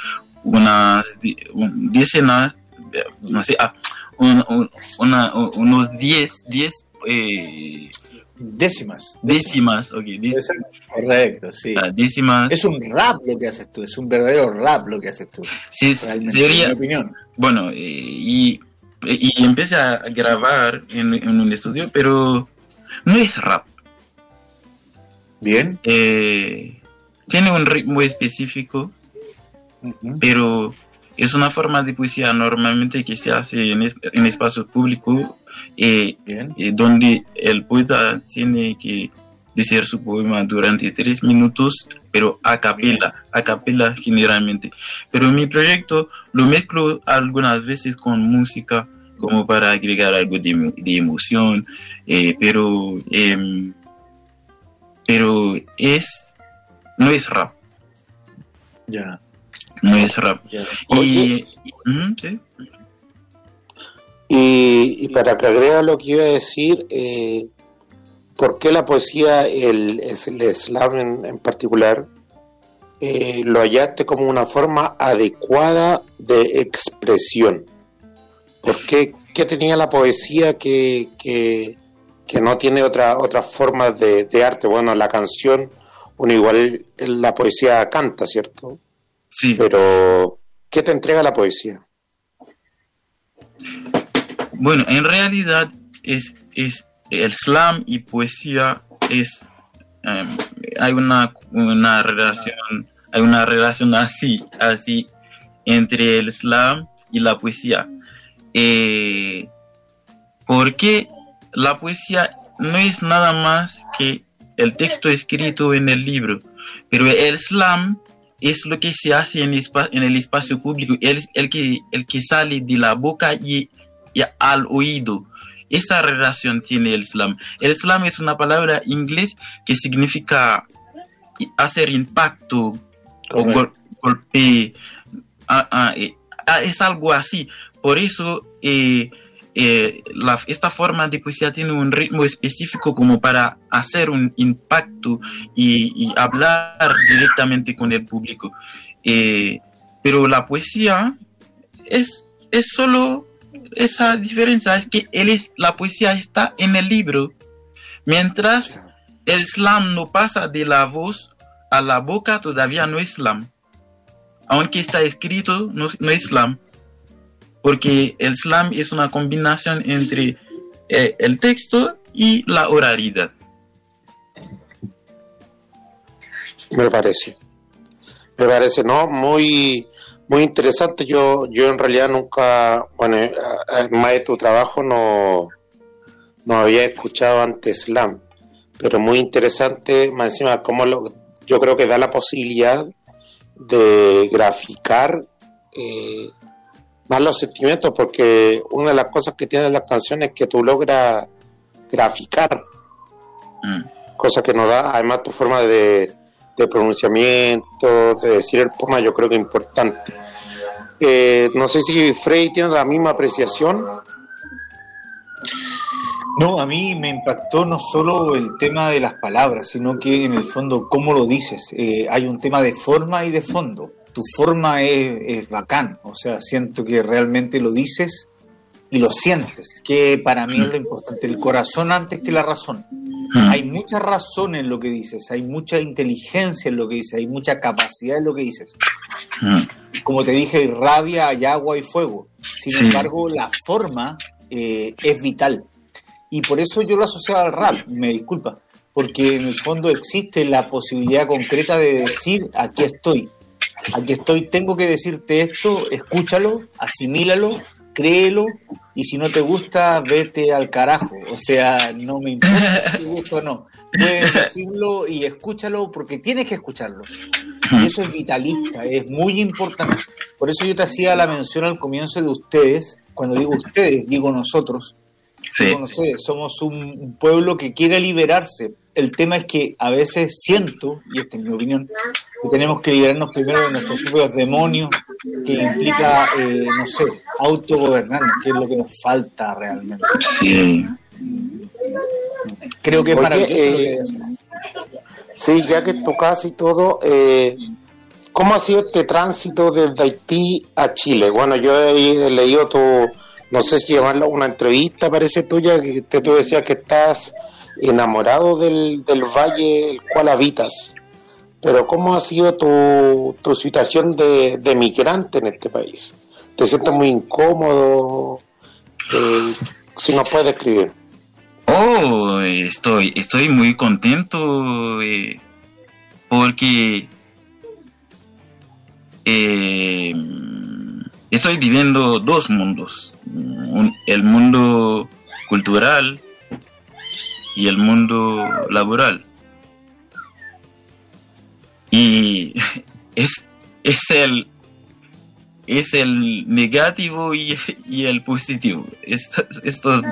unas decenas, de- no sé, ah, un- un- una- unos 10, 10 eh, Décimas. décimas, ok, décimas, Correcto, sí. ah, décimas. Es un rap lo que haces tú, es un verdadero rap lo que haces tú. Sí, sería- mi opinión. bueno, eh, y, y empecé a grabar en, en un estudio, pero no es rap. Bien. Eh, tiene un ritmo específico, pero es una forma de poesía normalmente que se hace en, es- en espacios públicos, eh, eh, donde el poeta tiene que decir su poema durante tres minutos, pero a capela, a capela generalmente. Pero mi proyecto lo mezclo algunas veces con música, como para agregar algo de, emo- de emoción, eh, pero, em, pero es, no es rap, Ya. no es rap. ya. Y, Oye. y- ujú, sí. Y, y para que agrega lo que iba a decir, eh, ¿por qué la poesía, el, el slam en, en particular, eh, lo hallaste como una forma adecuada de expresión? ¿Por qué, qué tenía la poesía que, que, que no tiene otra, otras formas de, de arte? Bueno, la canción, uno igual la poesía canta, ¿cierto? Sí. Pero, ¿qué te entrega la poesía? Bueno, en realidad es, es el slam y poesía es em, hay una, una relación hay una relación así así entre el slam y la poesía eh, porque la poesía no es nada más que el texto escrito en el libro pero el slam es lo que se hace en, espa- en el espacio público el, el que el que sale de la boca y al oído. Esa relación tiene el slam. El slam es una palabra inglés que significa hacer impacto o gol- golpe. Ah, ah, eh, ah, es algo así. Por eso eh, eh, la- esta forma de poesía tiene un ritmo específico como para hacer un impacto y, y hablar directamente con el público. Pero la poesía es, es solo esa diferencia, es que es, la poesía está en el libro, mientras el slam no pasa de la voz a la boca, todavía no es slam. Aunque está escrito, no, no es slam. Porque el slam es una combinación entre eh, el texto y la oralidad. Me parece. Me parece, ¿no? Muy, muy interesante. Yo, yo en realidad nunca, bueno, eh, más de tu trabajo no, no había escuchado antes slam, pero muy interesante, más encima, como lo, yo creo que da la posibilidad de graficar eh, más los sentimientos, porque una de las cosas que tienen las canciones es que tú logras graficar, mm. cosa que nos da además tu forma de, de pronunciamiento, de decir el poema, yo creo que es importante. Eh, no sé si Frey tiene la misma apreciación. No, a mí me impactó no solo el tema de las palabras, sino que en el fondo cómo lo dices. Eh, hay un tema de forma y de fondo. Tu forma es, es, bacán, o sea, siento que realmente lo dices y lo sientes, que para mí es lo importante, el corazón antes que la razón. Hay mucha razón en lo que dices, hay mucha inteligencia en lo que dices, hay mucha capacidad en lo que dices. Como te dije, hay rabia, hay agua y fuego. Sin embargo, la forma eh, es vital. Y por eso yo lo asociaba al rap, me disculpa, porque en el fondo existe la posibilidad concreta de decir, aquí estoy, aquí estoy, tengo que decirte esto, escúchalo, asimílalo créelo y si no te gusta, vete al carajo. O sea, no me importa si te gusta o no. Puedes decirlo y escúchalo porque tienes que escucharlo. Y eso es vitalista, es muy importante. Por eso yo te hacía la mención al comienzo de ustedes. Cuando digo ustedes, digo nosotros. Sí. no sé, somos un pueblo que quiere liberarse. El tema es que a veces siento, y esta es mi opinión, que tenemos que liberarnos primero de nuestros propios demonios, que implica, eh, no sé, autogobernarnos, que es lo que nos falta realmente. Sí. Creo que para eh, Sí, ya que tocas y todo, eh, ¿cómo ha sido este tránsito desde Haití a Chile? Bueno, yo he leído tu no sé si llamarlo una entrevista, parece tuya, que te, tú decías que estás enamorado del, valle el cual habitas. Pero ¿cómo ha sido tu, tu situación de, de, migrante en este país? ¿Te sientes muy incómodo? Eh, si nos puedes describir. Oh, estoy, estoy muy contento eh, porque eh, estoy viviendo dos mundos el mundo cultural y el mundo laboral. Y es, es el es el negativo y, el positivo. Esto, esto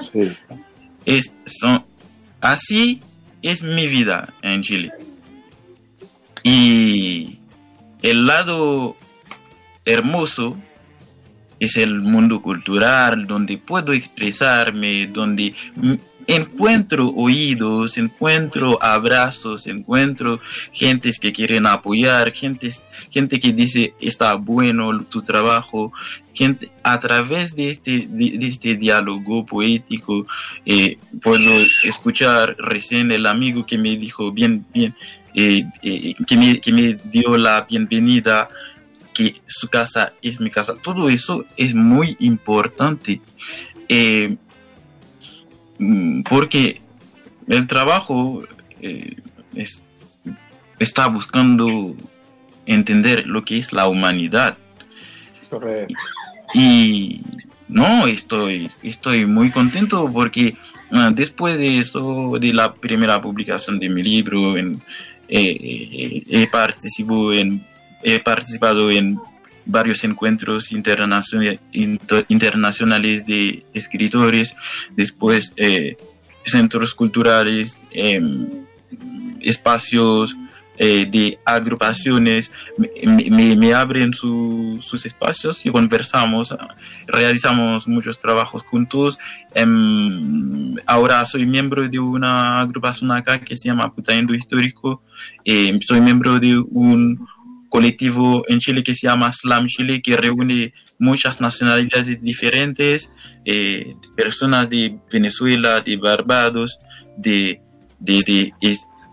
es, son, así es mi vida en Chile. Y el lado hermoso es el mundo cultural donde puedo expresarme, donde encuentro oídos, encuentro abrazos, encuentro gentes que quieren apoyar, gente, gente que dice está bueno tu trabajo, a través de este, de, este diálogo poético eh, puedo escuchar recién el amigo que me dijo bien, bien, eh, eh, que, me, que me dio la bienvenida que su casa es mi casa. Todo eso es muy importante porque el trabajo eh, está buscando entender lo que es la humanidad. Y no, estoy, estoy muy contento porque ah, después de eso, de la primera publicación de mi libro, en, eh, he participado en he participado en varios encuentros internacionales de escritores, después eh, centros culturales, em, espacios eh, de agrupaciones, me, abren sus espacios y conversamos, realizamos muchos trabajos juntos. Em, ahora soy miembro de una agrupación acá que se llama Putayendo Histórico, em, soy miembro de un colectivo en Chile que se llama Slam Chile, que reúne muchas nacionalidades diferentes, eh, personas de Venezuela, de Barbados, de, de,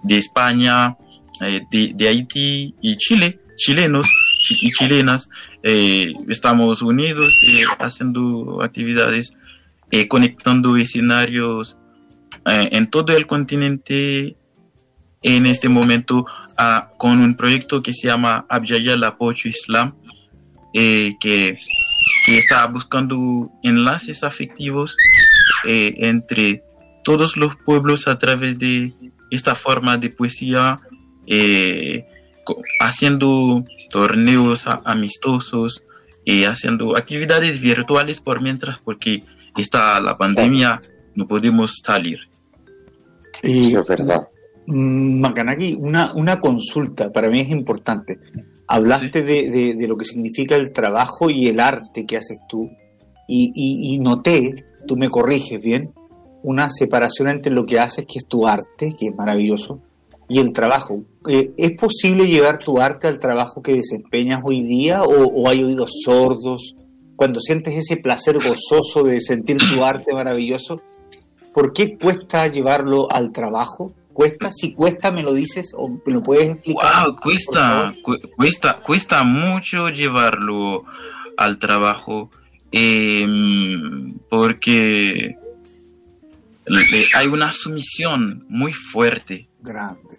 de, España, eh, de, Haití y Chile, chilenos y chilenas. Eh, estamos unidos haciendo actividades, conectando escenarios en todo el continente en este momento con un proyecto que se llama Abjayal Apoyo Islam, eh, que, que, está buscando enlaces afectivos eh, entre todos los pueblos a través de esta forma de poesía, eh, haciendo torneos amistosos y haciendo actividades virtuales por mientras, porque está la pandemia, no podemos salir. Y, es verdad. Mm, Macanaki, una, una consulta, para mí es importante. Hablaste de, de, lo que significa el trabajo y el arte que haces tú, y, y, noté, tú me corriges bien, una separación entre lo que haces, que es tu arte, que es maravilloso, y el trabajo. Eh, ¿Es posible llevar tu arte al trabajo que desempeñas hoy día o, o, hay oídos sordos? Cuando sientes ese placer gozoso de sentir tu arte maravilloso, ¿por qué cuesta llevarlo al trabajo? ¿Cuesta? Si cuesta, me lo dices o me lo puedes explicar. Wow, cuesta, cuesta, cuesta mucho llevarlo al trabajo em, porque hay una sumisión muy fuerte. Grande.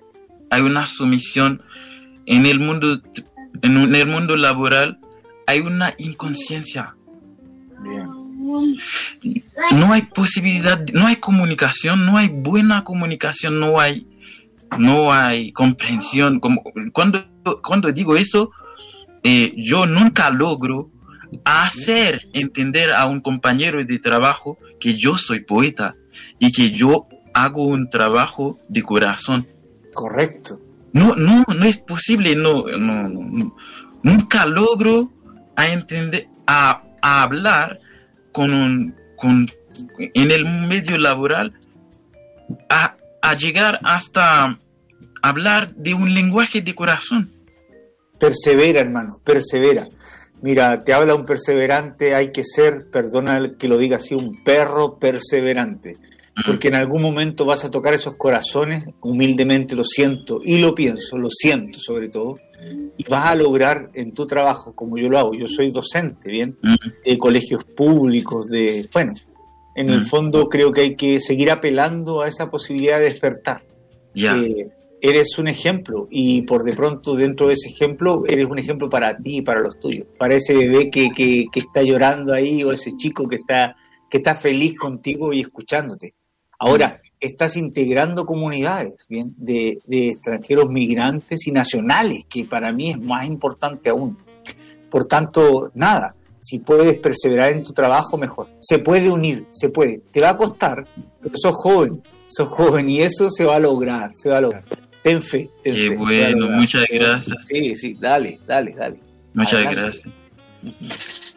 Hay una sumisión en el mundo, en el mundo laboral, hay una inconsciencia. Bien no hay posibilidad, no hay comunicación, no hay buena comunicación, no hay, no hay comprensión. Como, cuando, cuando digo eso, eh, yo nunca logro hacer entender a un compañero de trabajo que yo soy poeta y que yo hago un trabajo de corazón. Correcto. No, no, no es posible, no, no, nunca logro a entender, a, a hablar con un, con, en el medio laboral a, a llegar hasta hablar de un lenguaje de corazón. Persevera, hermano, persevera. Mira, te habla un perseverante, hay que ser, perdona que lo diga así, un perro perseverante. Porque en algún momento vas a tocar esos corazones, humildemente lo siento y lo pienso, lo siento sobre todo, y vas a lograr en tu trabajo, como yo lo hago, yo soy docente, ¿bien? De colegios públicos, de, bueno, en el fondo creo que hay que seguir apelando a esa posibilidad de despertar. Eh, eres un ejemplo y por de pronto dentro de ese ejemplo eres un ejemplo para ti y para los tuyos, para ese bebé que, que, que está llorando ahí o ese chico que está, que está feliz contigo y escuchándote. Ahora, estás integrando comunidades ¿bien? De, de, extranjeros migrantes y nacionales, que para mí es más importante aún. Por tanto, nada, si puedes perseverar en tu trabajo, mejor. Se puede unir, se puede. Te va a costar, pero sos joven, sos joven y eso se va a lograr, se va a lograr. Ten fe. Ten Qué bueno, muchas gracias. Sí, sí, dale, dale, dale. Muchas gracias.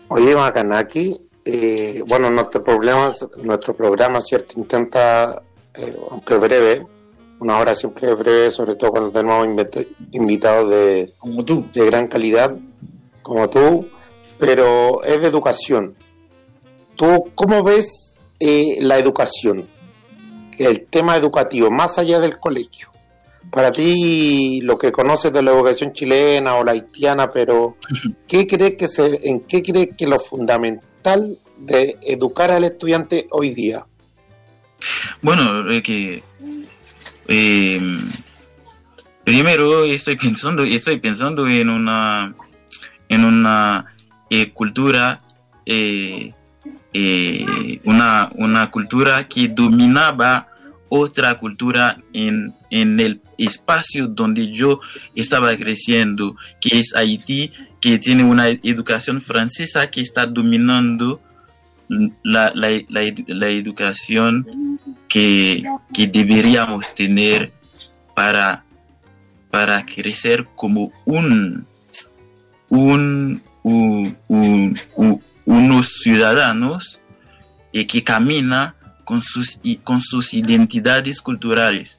Oye, Macanaki, eh, bueno, nuestro programa, nuestro programa, ¿cierto? Intenta eh, aunque breve, una hora siempre breve, sobre todo cuando tenemos invitados de, como tú. de gran calidad, como tú, pero es de educación. ¿Tú cómo ves eh, la educación? El tema educativo, más allá del colegio. Para ti, lo que conoces de la educación chilena o la haitiana, pero ¿qué crees que se, ¿en qué crees que lo fundamental de educar al estudiante hoy día? Bueno, que eh, primero estoy pensando, estoy pensando en una en una eh, cultura eh, una, una cultura que dominaba otra cultura en, en el espacio donde yo estaba creciendo, que es Haití, que tiene una educación francesa que está dominando la, la, educación que, que, deberíamos tener para, para crecer como un, un, unos ciudadanos y que camina con sus, con sus identidades culturales.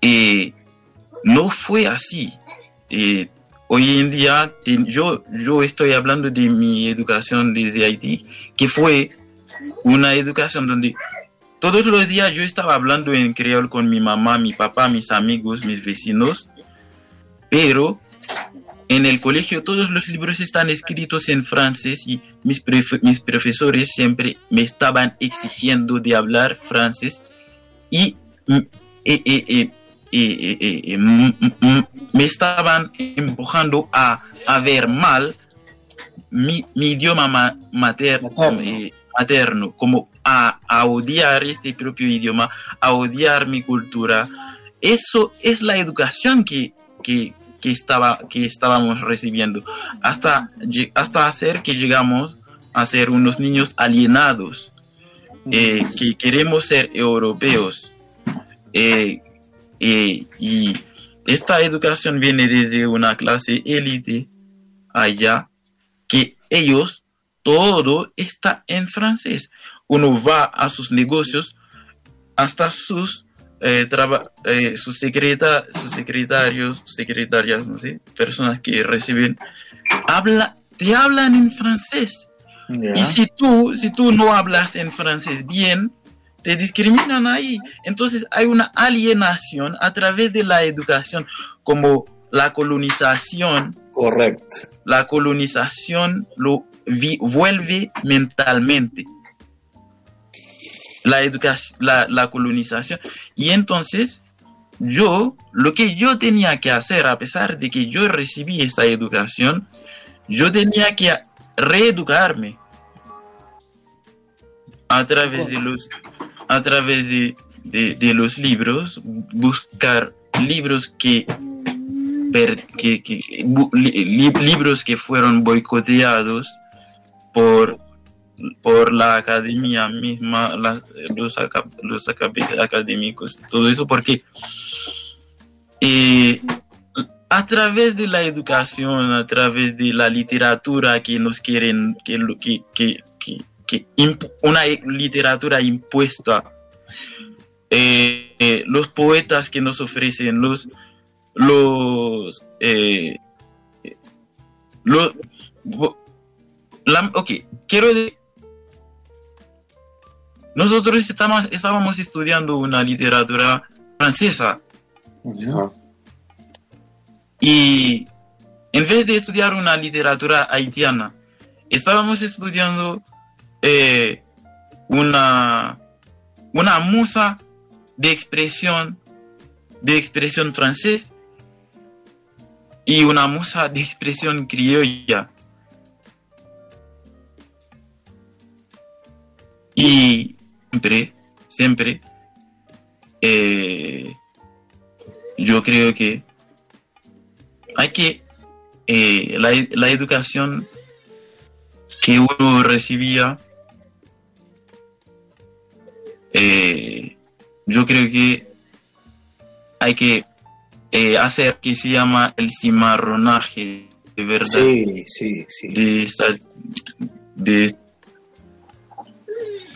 Y no fue así. Hoy en día, yo, yo estoy hablando de mi educación desde Haití, que fue una educación donde todos los días yo estaba hablando en creol con mi mamá, mi papá, mis amigos, mis vecinos, pero en el colegio todos los libros están escritos en francés y mis, mis profesores siempre me estaban exigiendo de hablar francés y, me estaban empujando a, a ver mal mi, mi idioma materno, eh, materno, como a, a, odiar este propio idioma, a odiar mi cultura. Eso es la educación que, que, que, estaba, que estábamos recibiendo, hasta, hasta hacer que llegamos a ser unos niños alienados, eh, que queremos ser europeos. Eh, eh, y esta educación viene desde una clase élite allá, que ellos, todo está en francés. Uno va a sus negocios, hasta sus, sus, secreta, sus secretarios, secretarias, no sé, personas que reciben, habla, te hablan en francés. Y si tú, si tú no hablas en francés bien, te discriminan ahí. Entonces hay una alienación a través de la educación, como la colonización. Correcto. La colonización lo vuelve mentalmente. La educación, la, colonización. Y entonces, yo, lo que yo tenía que hacer, a pesar de que yo recibí esa educación, yo tenía que reeducarme a través de los a través de, de, los libros buscar libros que, que, libros que fueron boicoteados por por la academia misma los, los académicos todo eso porque eh, a través de la educación, a través de la literatura que nos quieren, que, que, que, que una literatura impuesta, eh, eh, los poetas que nos ofrecen, los, los, eh, ok, quiero decir, nosotros estamos, estábamos estudiando una literatura francesa. Y en vez de estudiar una literatura haitiana, estábamos estudiando eh, una, una musa de expresión, de expresión francés y una musa de expresión criolla. Y siempre, siempre, eh, yo creo que hay que, eh, la, la educación que uno recibía, eh, yo creo que hay que eh, hacer que se llama el cimarronaje de verdad sí, sí, sí. de esta de,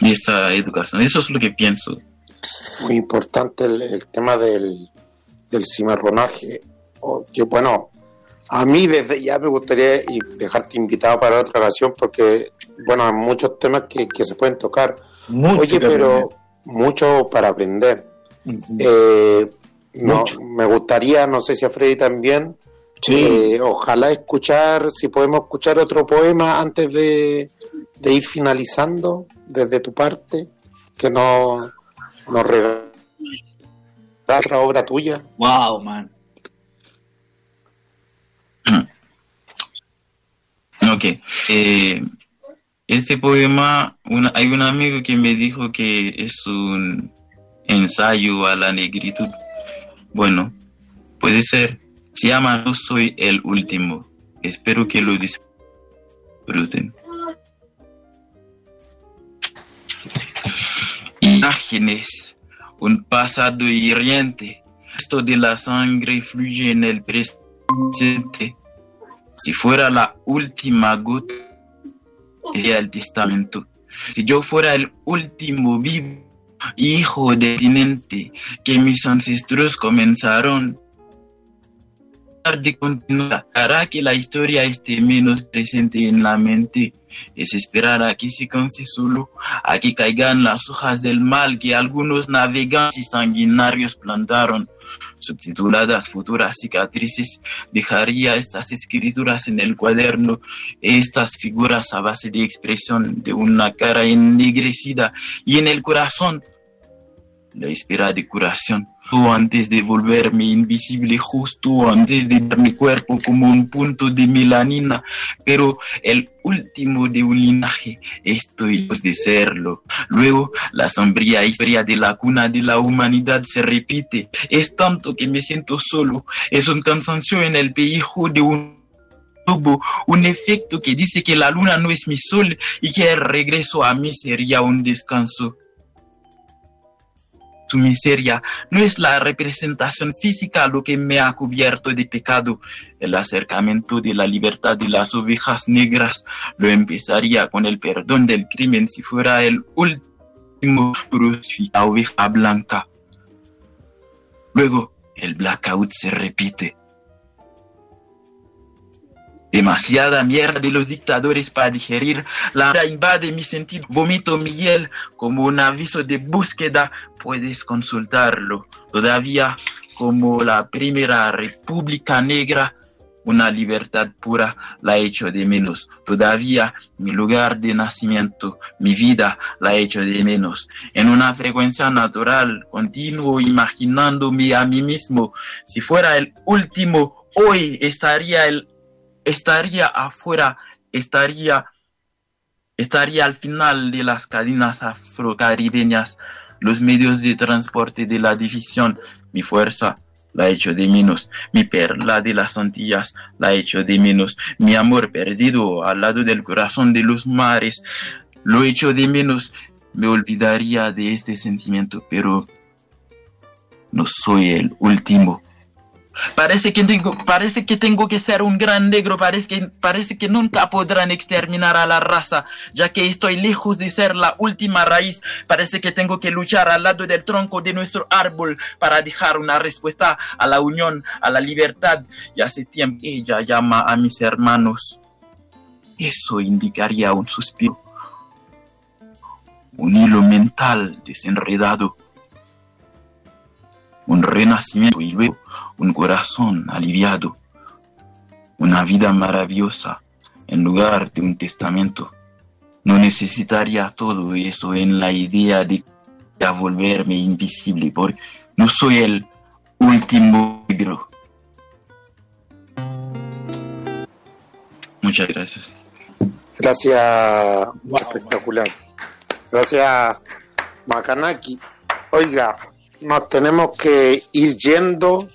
esta educación. Eso es lo que pienso. Muy importante el, tema del, del cimarronaje. Que bueno a mí desde ya me gustaría dejarte invitado para otra ocasión porque bueno hay muchos temas que, se pueden tocar. Oye pero mucho para aprender. Eh, no, me gustaría, no sé si a Freddy también, eh, ojalá escuchar, si podemos escuchar otro poema antes de, ir finalizando desde tu parte, que no nos regala otra obra tuya. Wow, man. Ok. Eh, este poema, hay un amigo que me dijo que es un ensayo a la negritud. Bueno, puede ser. Se llama No soy el último. Espero que lo disfruten. Imágenes, un pasado hiriente. Esto de la sangre fluye en el presente. Si fuera la última gota el testamento. Si yo fuera el último vivo hijo de tinente que mis ancestros comenzaron de continuar, hará que la historia esté menos presente en la mente. Es esperar a que se canse solo, a que caigan las hojas del mal que algunos navegantes sanguinarios plantaron. Subtituladas Futuras cicatrices, dejaría estas escrituras en el cuaderno, estas figuras a base de expresión de una cara ennegrecida y en el corazón. La espera de curación, antes de volverme invisible justo antes de dar mi cuerpo como un punto de melanina, pero el último de un linaje, estoy de serlo. Luego, la sombría historia de la cuna de la humanidad se repite. Es tanto que me siento solo. Es un cansancio en el pellejo de un un efecto que dice que la luna no es mi sol y que el regreso a mí sería un descanso miseria no es la representación física lo que me ha cubierto de pecado. El acercamiento de la libertad de las ovejas negras lo empezaría con el perdón del crimen si fuera el último crucificado oveja blanca. Luego, el blackout se repite demasiada mierda de los dictadores para digerir. La invade mi sentido, vomito mi hiel como un aviso de búsqueda. Puedes consultarlo. Todavía como la primera república negra, una libertad pura la echo de menos. Todavía mi lugar de nacimiento, mi vida la echo de menos. En una frecuencia natural, continuo imaginándome a mí mismo. Si fuera el último, hoy estaría el estaría afuera, estaría, estaría al final de las cadenas afrocaribeñas, los medios de transporte de la división, mi fuerza la hecho de menos, mi perla de las Antillas la hecho de menos, mi amor perdido al lado del corazón de los mares, lo hecho de menos, me olvidaría de este sentimiento, pero no soy el último Parece que tengo, parece que tengo que ser un gran negro, parece que, parece que nunca podrán exterminar a la raza, ya que estoy lejos de ser la última raíz. Parece que tengo que luchar al lado del tronco de nuestro árbol para dejar una respuesta a la unión, a la libertad. Y hace tiempo ella llama a mis hermanos. Eso indicaría un suspiro, un hilo mental desenredado, un renacimiento y luego un corazón aliviado, una vida maravillosa en lugar de un testamento. No necesitaría todo eso en la idea de volverme invisible, porque no soy el último libro. Muchas gracias. Gracias, espectacular. Gracias, Makanaki. Oiga, nos tenemos que ir yendo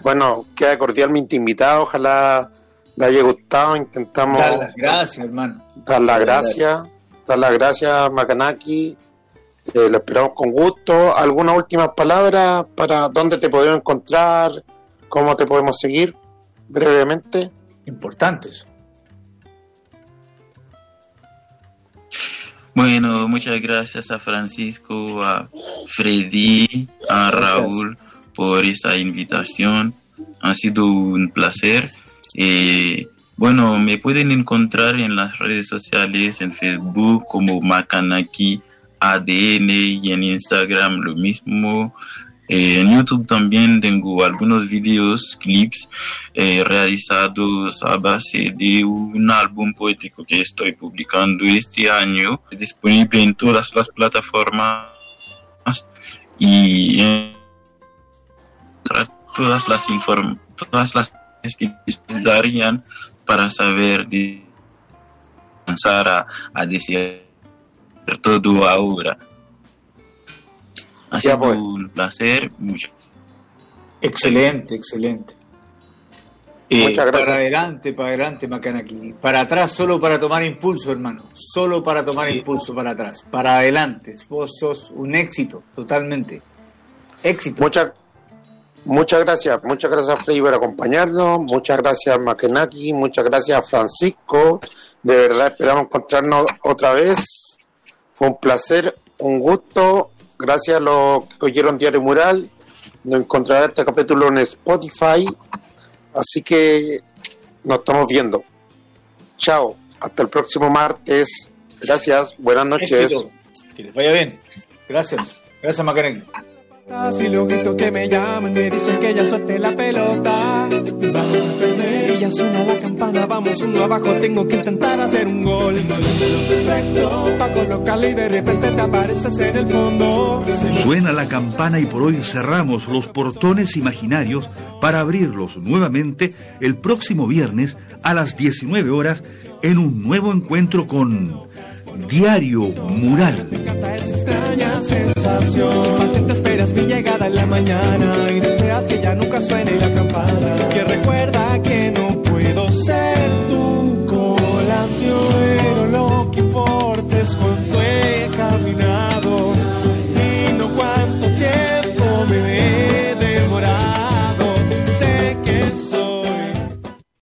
bueno, queda cordialmente invitado, ojalá le haya gustado, intentamos... Dar las gracias, hermano. Dar las gracias, dar las gracias, Macanaki, eh, lo esperamos con gusto. ¿Alguna última palabra para dónde te podemos encontrar? ¿Cómo te podemos seguir? Brevemente. Importantes. Bueno, muchas gracias a Francisco, a Freddy, a Raúl por esta invitación. Ha sido un placer. Eh, bueno, me pueden encontrar en las redes sociales, en Facebook como Makanaki ADN y en Instagram lo mismo. Eh, en YouTube también tengo algunos videos, clips eh, realizados a base de un álbum poético que estoy publicando este año, disponible en todas las plataformas y todas las inform todas las que darían para saber de comenzar a, a decir todo ahora. Ha sido pues. un placer, mucho. Excelente, excelente. Eh, Muchas gracias. Para adelante, para adelante, aquí Para atrás, solo para tomar impulso, hermano. Solo para tomar impulso para atrás. Para adelante. Vos sos un éxito, totalmente. Éxito. Muchas Muchas gracias, muchas gracias Freddy por acompañarnos, muchas gracias Makenaki, muchas gracias Francisco, de verdad esperamos encontrarnos otra vez, fue un placer, un gusto, gracias a los que oyeron Diario Mural, nos encontrará este capítulo en Spotify, así que nos estamos viendo. Chao, hasta el próximo martes, gracias, buenas noches. Que les vaya bien, gracias, gracias Makenaki. Si lo grito que me llaman, me dicen que ya suelte la pelota. Vamos a perder y ya suena la campana, vamos uno abajo, tengo que intentar hacer un gol. Perfecto, para colocarle y de repente te apareces en el fondo. Suena la campana y por hoy cerramos los portones imaginarios para abrirlos nuevamente el próximo viernes a las 19 horas en un nuevo encuentro con Diario Mural. esa extraña sensación. Paciente esperas mi llegada en la mañana y deseas que ya nunca suene la campana. Que recuerda que no puedo ser tu colación.